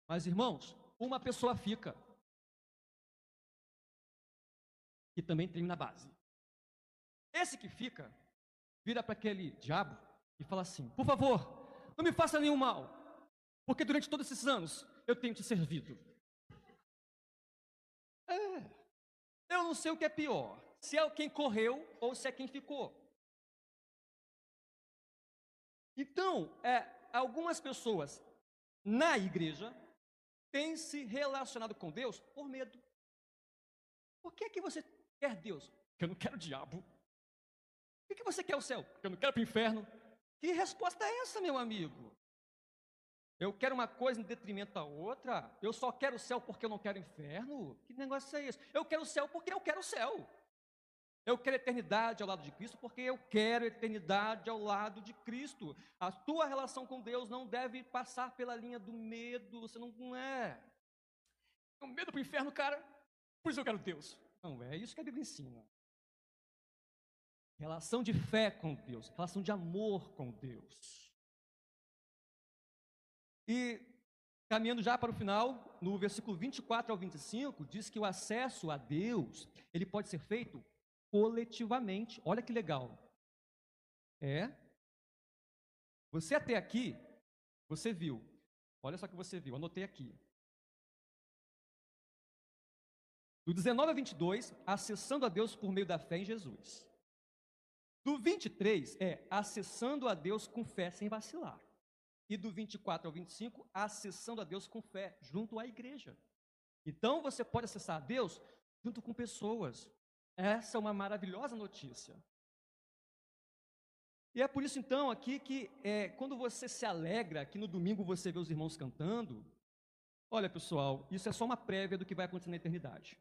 Mas, irmãos, uma pessoa fica que também termina na base. Esse que fica, vira para aquele diabo e fala assim: Por favor, não me faça nenhum mal, porque durante todos esses anos eu tenho te servido. É, eu não sei o que é pior, se é quem correu ou se é quem ficou. Então, é, algumas pessoas na igreja têm se relacionado com Deus por medo. Por que, é que você quer Deus? Porque eu não quero o diabo. Por que você quer o céu? Porque eu não quero para o inferno. Que resposta é essa, meu amigo? Eu quero uma coisa em detrimento da outra? Eu só quero o céu porque eu não quero o inferno? Que negócio é esse? Eu quero o céu porque eu quero o céu. Eu quero eternidade ao lado de Cristo porque eu quero eternidade ao lado de Cristo. A tua relação com Deus não deve passar pela linha do medo. Você não, não é. O medo para o inferno, cara. Por isso eu quero Deus. Não, é isso que a Bíblia ensina. Relação de fé com Deus, relação de amor com Deus. E caminhando já para o final, no versículo 24 ao 25, diz que o acesso a Deus, ele pode ser feito coletivamente. Olha que legal. É. Você até aqui, você viu. Olha só que você viu, anotei aqui. Do 19 a 22, acessando a Deus por meio da fé em Jesus. Do 23 é acessando a Deus com fé sem vacilar. e do 24 ao 25, acessando a Deus com fé, junto à igreja. Então você pode acessar a Deus junto com pessoas. Essa é uma maravilhosa notícia. E é por isso então aqui que é, quando você se alegra, que no domingo você vê os irmãos cantando, olha pessoal, isso é só uma prévia do que vai acontecer na eternidade.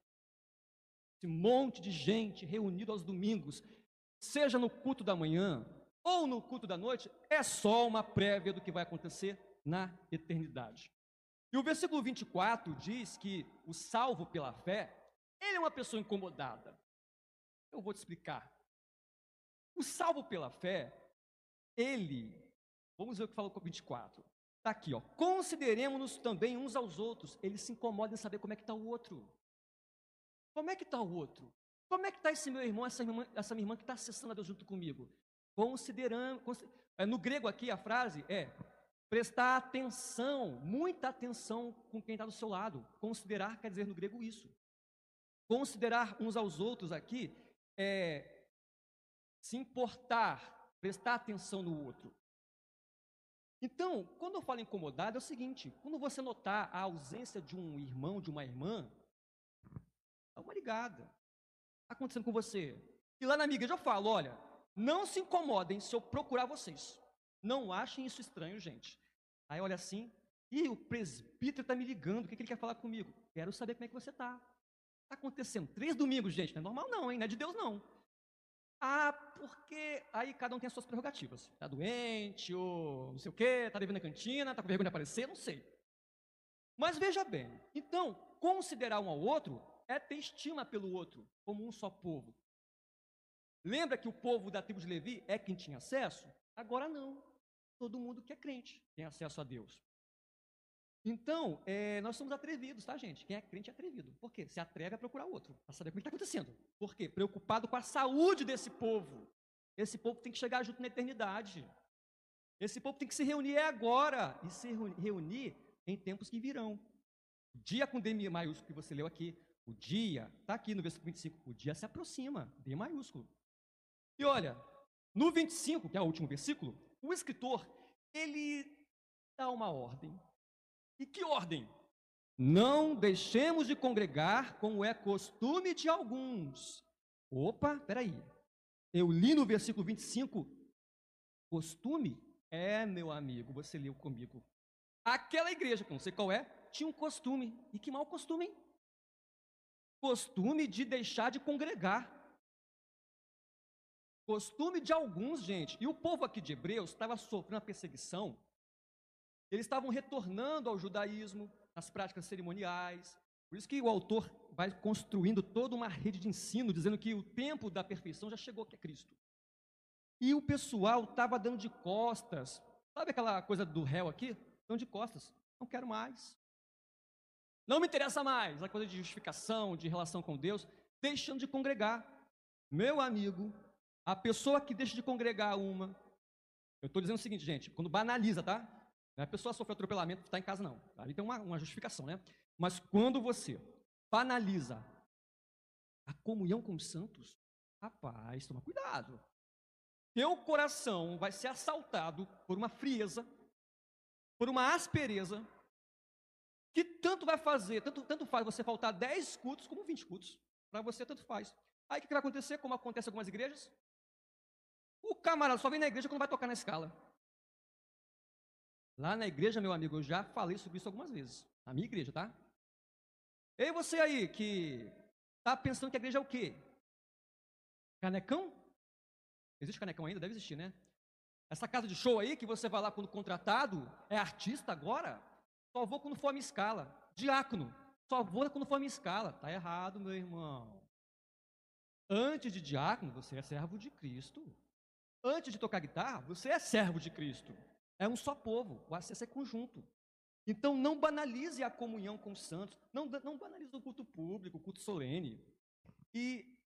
Esse monte de gente reunido aos domingos, seja no culto da manhã ou no culto da noite, é só uma prévia do que vai acontecer na eternidade. E o versículo 24 diz que o salvo pela fé, ele é uma pessoa incomodada. Eu vou te explicar. O salvo pela fé, ele, vamos ver o que falou com o 24. Está aqui, ó. Consideremos-nos também uns aos outros. Ele se incomoda em saber como é que está o outro. Como é que está o outro? Como é que está esse meu irmão, essa, irmã, essa minha irmã que está acessando a Deus junto comigo? Considerando. É, no grego aqui a frase é prestar atenção, muita atenção com quem está do seu lado. Considerar quer dizer no grego isso. Considerar uns aos outros aqui é se importar, prestar atenção no outro. Então, quando eu falo incomodado, é o seguinte: quando você notar a ausência de um irmão, de uma irmã, dá uma ligada. Está acontecendo com você. E lá na amiga eu falo: olha, não se incomodem se eu procurar vocês. Não achem isso estranho, gente. Aí olha assim, e o presbítero está me ligando, o que, que ele quer falar comigo? Quero saber como é que você está. Está acontecendo três domingos, gente, não é normal não, hein? Não é de Deus não. Ah, porque aí cada um tem as suas prerrogativas. Está doente, ou não sei o quê, está devendo na cantina, está com vergonha de aparecer, não sei. Mas veja bem, então, considerar um ao outro é ter estima pelo outro, como um só povo. Lembra que o povo da tribo de Levi é quem tinha acesso? Agora não. Todo mundo que é crente tem acesso a Deus. Então, é, nós somos atrevidos, tá, gente? Quem é crente é atrevido. Por quê? Se atreve a procurar outro, para saber o que está acontecendo. Por quê? Preocupado com a saúde desse povo. Esse povo tem que chegar junto na eternidade. Esse povo tem que se reunir agora e se reunir em tempos que virão. O dia com D maiúsculo que você leu aqui, o dia, está aqui no versículo 25, o dia se aproxima, D maiúsculo. E olha, no 25, que é o último versículo, o escritor, ele dá uma ordem. E que ordem? Não deixemos de congregar como é costume de alguns. Opa, peraí. Eu li no versículo 25, costume? É, meu amigo, você leu comigo. Aquela igreja, que não sei qual é, tinha um costume. E que mau costume, hein? Costume de deixar de congregar. Costume de alguns, gente. E o povo aqui de Hebreus estava sofrendo uma perseguição eles estavam retornando ao judaísmo, às práticas cerimoniais. Por isso que o autor vai construindo toda uma rede de ensino, dizendo que o tempo da perfeição já chegou, que é Cristo. E o pessoal estava dando de costas. Sabe aquela coisa do réu aqui? Dando de costas. Não quero mais. Não me interessa mais. A coisa de justificação, de relação com Deus, deixando de congregar. Meu amigo, a pessoa que deixa de congregar uma. Eu estou dizendo o seguinte, gente, quando banaliza, tá? A pessoa sofreu atropelamento, está em casa, não. Ali tem uma, uma justificação, né? Mas quando você banaliza a comunhão com os santos, rapaz, toma cuidado. Teu coração vai ser assaltado por uma frieza, por uma aspereza, que tanto vai fazer, tanto, tanto faz você faltar 10 cultos como 20 cultos. Para você, tanto faz. Aí o que vai acontecer, como acontece em algumas igrejas? O camarada só vem na igreja quando vai tocar na escala. Lá na igreja, meu amigo, eu já falei sobre isso algumas vezes. Na minha igreja, tá? Ei, você aí que tá pensando que a igreja é o quê? Canecão? Existe canecão ainda? Deve existir, né? Essa casa de show aí que você vai lá quando contratado, é artista agora? Só vou quando for a minha escala. Diácono, só vou quando for a minha escala. Tá errado, meu irmão. Antes de diácono, você é servo de Cristo. Antes de tocar guitarra, você é servo de Cristo. É um só povo, o acesso é conjunto. Então não banalize a comunhão com os santos, não, não banalize o culto público, o culto solene. E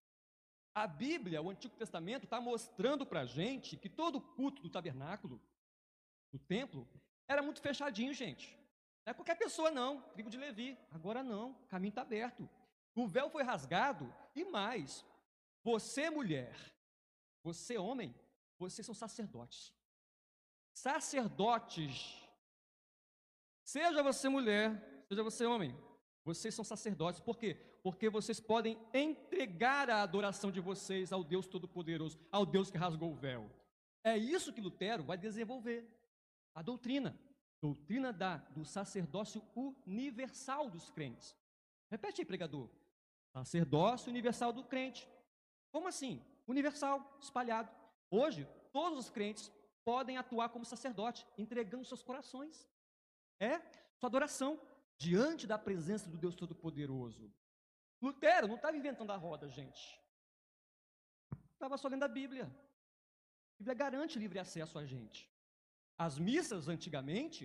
a Bíblia, o Antigo Testamento, está mostrando para a gente que todo o culto do tabernáculo, do templo, era muito fechadinho, gente. Não é qualquer pessoa, não. Tribo de Levi. Agora não, o caminho está aberto. O véu foi rasgado e mais. Você, mulher, você, homem, vocês são sacerdotes sacerdotes Seja você mulher, seja você homem, vocês são sacerdotes. Por quê? Porque vocês podem entregar a adoração de vocês ao Deus Todo-Poderoso, ao Deus que rasgou o véu. É isso que Lutero vai desenvolver. A doutrina. Doutrina da, do sacerdócio universal dos crentes. Repete aí, pregador. Sacerdócio universal do crente. Como assim? Universal, espalhado. Hoje, todos os crentes podem atuar como sacerdote, entregando seus corações. É sua adoração diante da presença do Deus Todo-Poderoso. Lutero não estava inventando a roda, gente. Estava só lendo a Bíblia. A Bíblia garante livre acesso a gente. As missas, antigamente,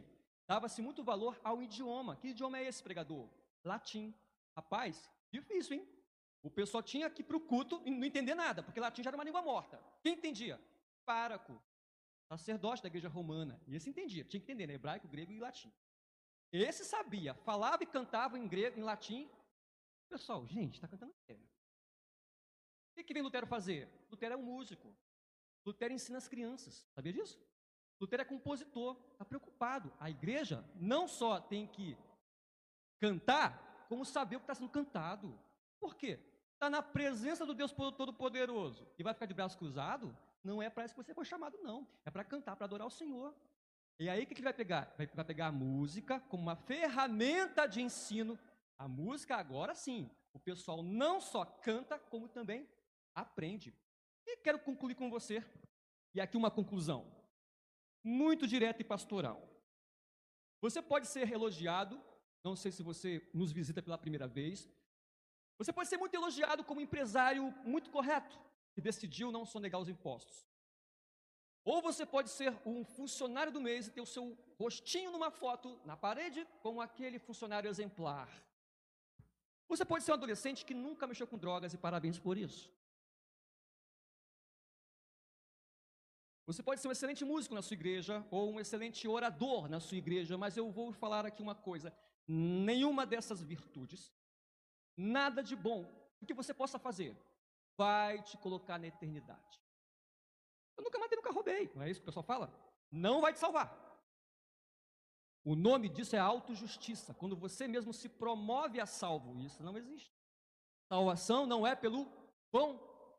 dava-se muito valor ao idioma. Que idioma é esse, pregador? Latim. Rapaz, difícil, hein? O pessoal tinha que ir para o culto e não entender nada, porque latim já era uma língua morta. Quem entendia? Páraco, sacerdote da igreja romana. E esse entendia, tinha que entender, né? hebraico, grego e latim. Esse sabia, falava e cantava em grego, em latim. Pessoal, gente, está cantando sério. O que, que vem Lutero fazer? Lutero é um músico. Lutero ensina as crianças. Sabia disso? Lutero é compositor, está preocupado. A igreja não só tem que cantar, como saber o que está sendo cantado. Por quê? Está na presença do Deus Todo-Poderoso e vai ficar de braço cruzado? Não é para isso que você foi chamado, não. É para cantar, para adorar o Senhor. E aí o que ele vai pegar? Vai, vai pegar a música como uma ferramenta de ensino. A música agora sim, o pessoal não só canta, como também aprende. E quero concluir com você. E aqui uma conclusão, muito direta e pastoral. Você pode ser elogiado, não sei se você nos visita pela primeira vez. Você pode ser muito elogiado como empresário muito correto, que decidiu não sonegar os impostos. Ou você pode ser um funcionário do mês e ter o seu rostinho numa foto na parede como aquele funcionário exemplar. Você pode ser um adolescente que nunca mexeu com drogas e parabéns por isso. Você pode ser um excelente músico na sua igreja ou um excelente orador na sua igreja, mas eu vou falar aqui uma coisa: nenhuma dessas virtudes, nada de bom que você possa fazer, vai te colocar na eternidade. Eu nunca matei, nunca roubei. Não é isso que o pessoal fala? Não vai te salvar. O nome disso é autojustiça. Quando você mesmo se promove a salvo, isso não existe. Salvação não é pelo bom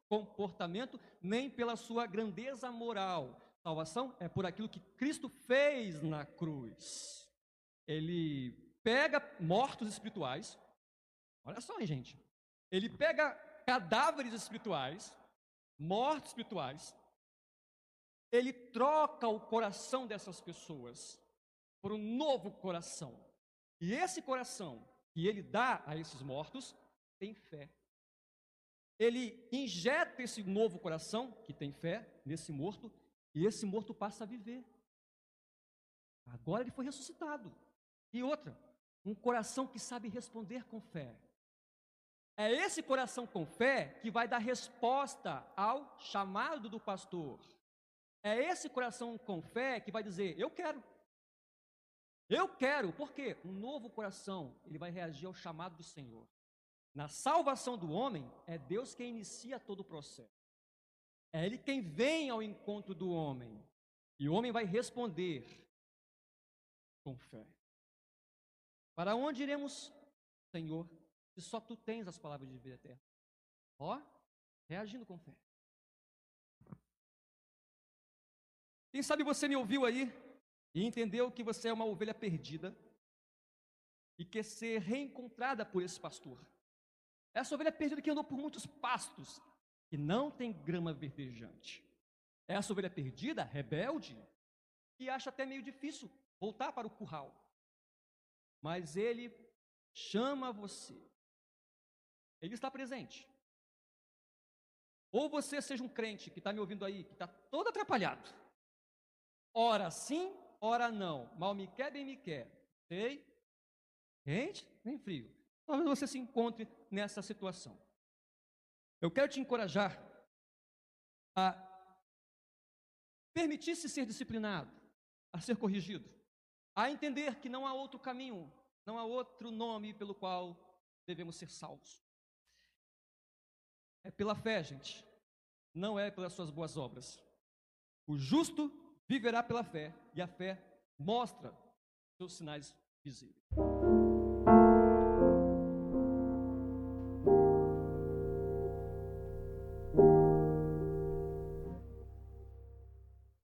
comportamento, nem pela sua grandeza moral. Salvação é por aquilo que Cristo fez na cruz. Ele pega mortos espirituais. Olha só, hein, gente. Ele pega cadáveres espirituais, mortos espirituais, ele troca o coração dessas pessoas por um novo coração. E esse coração que ele dá a esses mortos tem fé. Ele injeta esse novo coração, que tem fé, nesse morto, e esse morto passa a viver. Agora ele foi ressuscitado. E outra, um coração que sabe responder com fé. É esse coração com fé que vai dar resposta ao chamado do pastor. É esse coração com fé que vai dizer: Eu quero. Eu quero, por quê? Um novo coração, ele vai reagir ao chamado do Senhor. Na salvação do homem, é Deus quem inicia todo o processo. É Ele quem vem ao encontro do homem. E o homem vai responder com fé. Para onde iremos, Senhor, se só tu tens as palavras de vida eterna? Ó, reagindo com fé. Quem sabe você me ouviu aí e entendeu que você é uma ovelha perdida e quer ser reencontrada por esse pastor. Essa ovelha perdida que andou por muitos pastos e não tem grama verdejante. Essa ovelha perdida, rebelde, e acha até meio difícil voltar para o curral. Mas ele chama você. Ele está presente. Ou você seja um crente que está me ouvindo aí, que está todo atrapalhado Ora sim, ora não. Mal me quer, bem me quer. Sei? Quente, nem frio. Talvez você se encontre nessa situação. Eu quero te encorajar a permitir-se ser disciplinado, a ser corrigido, a entender que não há outro caminho, não há outro nome pelo qual devemos ser salvos. É pela fé, gente, não é pelas suas boas obras. O justo viverá pela fé, e a fé mostra seus sinais visível.